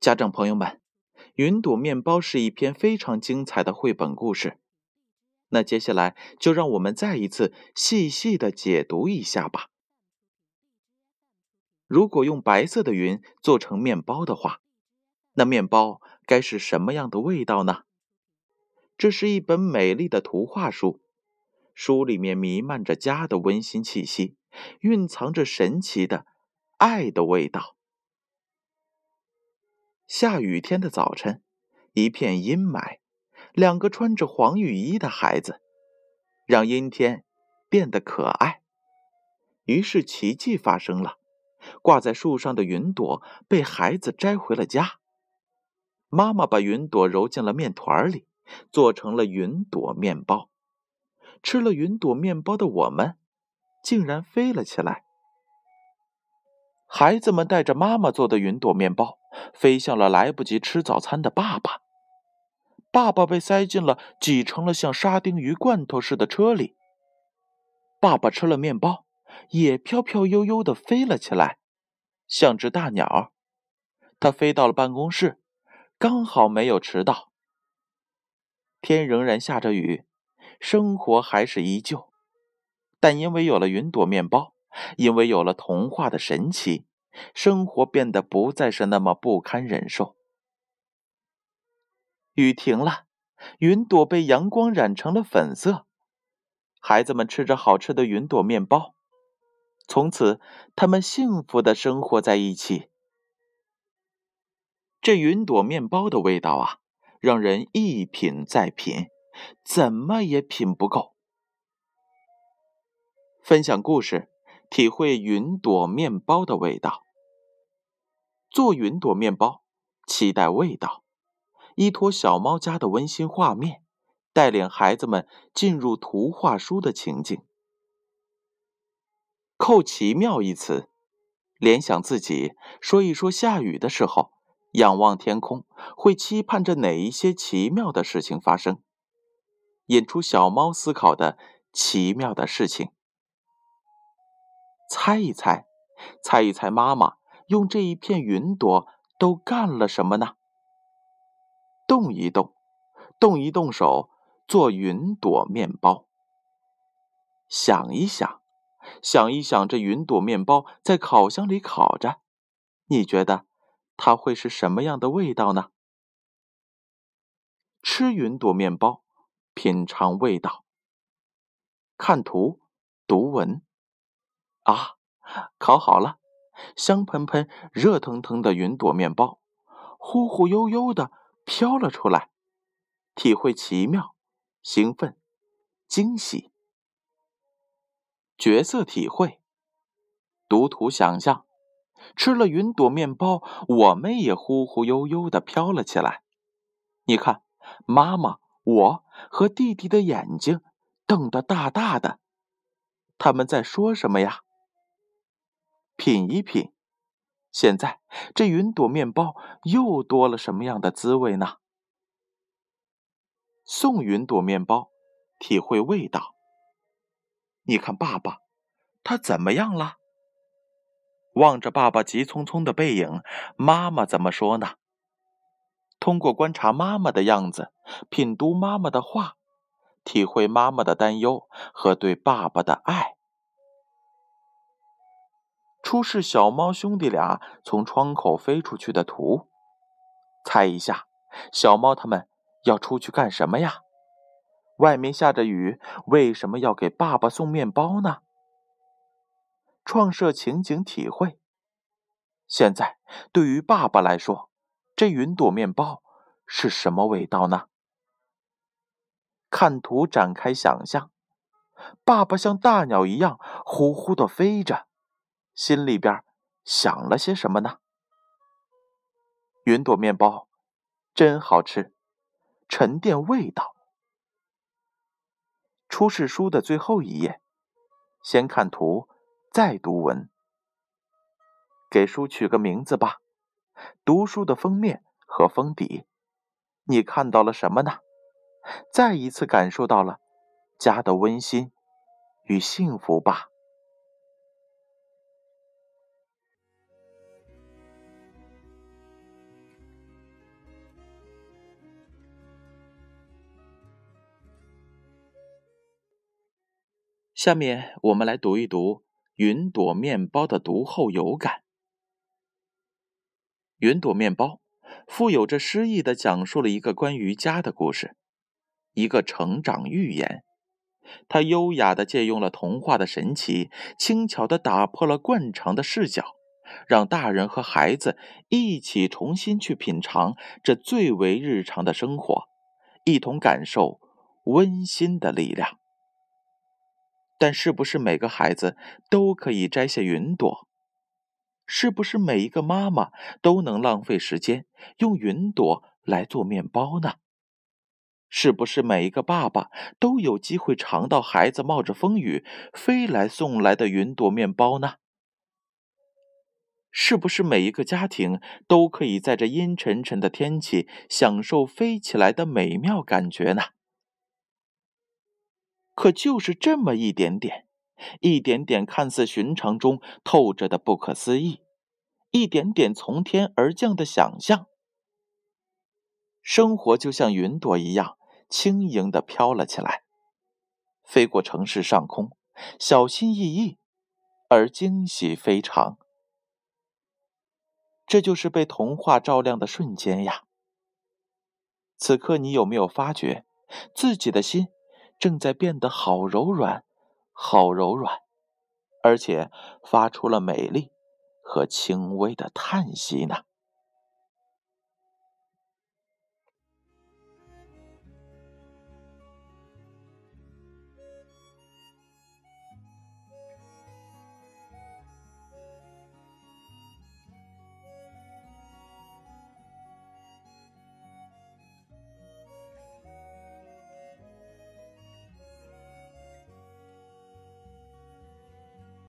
家长朋友们，《云朵面包》是一篇非常精彩的绘本故事。那接下来就让我们再一次细细的解读一下吧。如果用白色的云做成面包的话，那面包该是什么样的味道呢？这是一本美丽的图画书，书里面弥漫着家的温馨气息，蕴藏着神奇的爱的味道。下雨天的早晨，一片阴霾，两个穿着黄雨衣的孩子，让阴天变得可爱。于是奇迹发生了，挂在树上的云朵被孩子摘回了家。妈妈把云朵揉进了面团里，做成了云朵面包。吃了云朵面包的我们，竟然飞了起来。孩子们带着妈妈做的云朵面包，飞向了来不及吃早餐的爸爸。爸爸被塞进了挤成了像沙丁鱼罐头似的车里。爸爸吃了面包，也飘飘悠悠的飞了起来，像只大鸟。他飞到了办公室，刚好没有迟到。天仍然下着雨，生活还是依旧，但因为有了云朵面包。因为有了童话的神奇，生活变得不再是那么不堪忍受。雨停了，云朵被阳光染成了粉色。孩子们吃着好吃的云朵面包，从此他们幸福的生活在一起。这云朵面包的味道啊，让人一品再品，怎么也品不够。分享故事。体会云朵面包的味道，做云朵面包，期待味道，依托小猫家的温馨画面，带领孩子们进入图画书的情境。扣“奇妙”一词，联想自己说一说下雨的时候，仰望天空，会期盼着哪一些奇妙的事情发生，引出小猫思考的奇妙的事情。猜一猜，猜一猜，妈妈用这一片云朵都干了什么呢？动一动，动一动手，做云朵面包。想一想，想一想，这云朵面包在烤箱里烤着，你觉得它会是什么样的味道呢？吃云朵面包，品尝味道，看图，读文。啊，烤好了，香喷喷、热腾腾的云朵面包，忽忽悠悠的飘了出来。体会奇妙、兴奋、惊喜。角色体会，读图想象，吃了云朵面包，我们也忽忽悠悠的飘了起来。你看，妈妈、我和弟弟的眼睛瞪得大大的，他们在说什么呀？品一品，现在这云朵面包又多了什么样的滋味呢？送云朵面包，体会味道。你看爸爸，他怎么样了？望着爸爸急匆匆的背影，妈妈怎么说呢？通过观察妈妈的样子，品读妈妈的话，体会妈妈的担忧和对爸爸的爱。出示小猫兄弟俩从窗口飞出去的图，猜一下，小猫他们要出去干什么呀？外面下着雨，为什么要给爸爸送面包呢？创设情景体会。现在对于爸爸来说，这云朵面包是什么味道呢？看图展开想象，爸爸像大鸟一样呼呼的飞着。心里边想了些什么呢？云朵面包真好吃，沉淀味道。出示书的最后一页，先看图，再读文。给书取个名字吧。读书的封面和封底，你看到了什么呢？再一次感受到了家的温馨与幸福吧。下面我们来读一读云朵面包的读后有感。云朵面包富有着诗意的讲述了一个关于家的故事，一个成长寓言。它优雅的借用了童话的神奇，轻巧的打破了惯常的视角，让大人和孩子一起重新去品尝这最为日常的生活，一同感受温馨的力量。但是不是每个孩子都可以摘下云朵？是不是每一个妈妈都能浪费时间用云朵来做面包呢？是不是每一个爸爸都有机会尝到孩子冒着风雨飞来送来的云朵面包呢？是不是每一个家庭都可以在这阴沉沉的天气享受飞起来的美妙感觉呢？可就是这么一点点，一点点看似寻常中透着的不可思议，一点点从天而降的想象。生活就像云朵一样轻盈的飘了起来，飞过城市上空，小心翼翼，而惊喜非常。这就是被童话照亮的瞬间呀！此刻你有没有发觉自己的心？正在变得好柔软，好柔软，而且发出了美丽和轻微的叹息呢。